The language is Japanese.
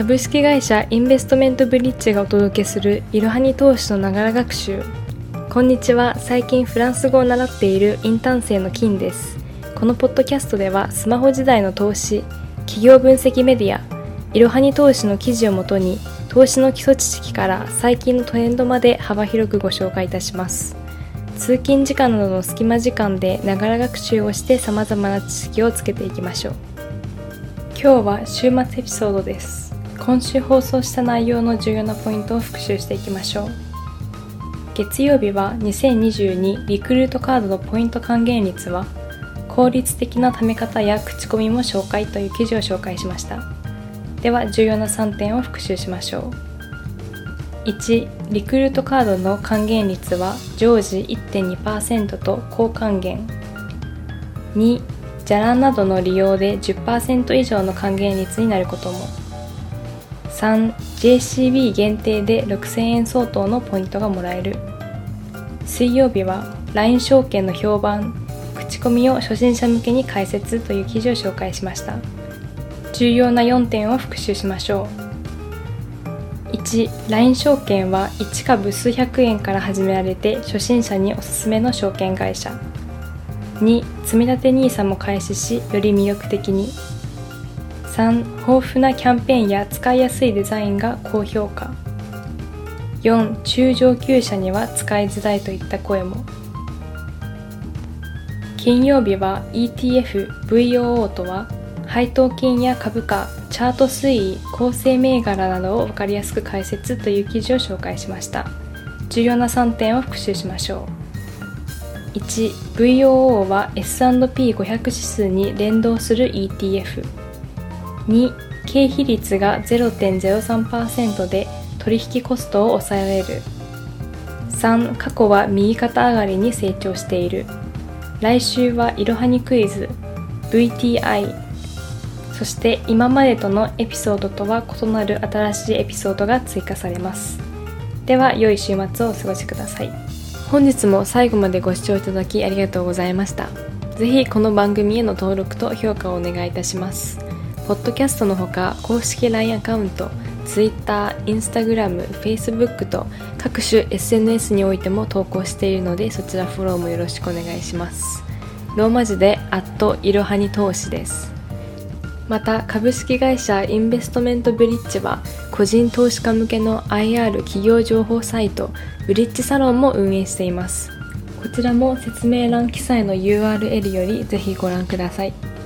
株式会社インベストメントブリッジがお届けするいろはに投資のながら学習。こんにちは。最近フランス語を習っているインターン生の金です。このポッドキャストではスマホ時代の投資企業分析メディアいろはに投資の記事をもとに投資の基礎知識から最近のトレンドまで幅広くご紹介いたします。通勤時間などの隙間時間でながら学習をして様々な知識をつけていきましょう。今日は週末エピソードです。今週放送した内容の重要なポイントを復習していきましょう。月曜日は2022リクルートカードのポイント還元率は効率的な貯め方や口コミも紹介という記事を紹介しました。では重要な3点を復習しましょう。1リクルートカードの還元率は常時1.2%と高還元。2じゃらんなどの利用で10%以上の還元率になることも。3JCB 限定で6000円相当のポイントがもらえる。水曜日は LINE 証券の評判口コミを初心者向けに解説という記事を紹介しました。重要な4点を復習しましょう。1LINE 証券は1株数百円から始められて初心者におすすめの証券会社。2積立 NISA も開始しより魅力的に。3豊富なキャンペーンや使いやすいデザインが高評価。4中上級者には使いづらいといった声も。金曜日は ETF、VOO とは配当金や株価、チャート推移、構成銘柄などを分かりやすく解説という記事を紹介しました。重要な3点を復習しましょう。1VOO は S&P500 指数に連動する ETF 2経費率が0.03%で取引コストを抑えられる。3過去は右肩上がりに成長している。来週はいろはにクイズ VTI そして今までとのエピソードとは異なる新しいエピソードが追加されます。では良い週末をお過ごしください。本日も最後までご視聴いただきありがとうございました。是非この番組への登録と評価をお願いいたします。ポッドキャストのほか公式 LINE アカウント Twitter、Instagram、Facebook と各種 SNS においても投稿しているのでそちらフォローもよろしくお願いします。ローマ字でアットいろはに投資です。また株式会社インベストメントブリッジは個人投資家向けの IR 企業情報サイトブリッジサロンも運営しています。こちらも説明欄記載の URL よりぜひご覧ください。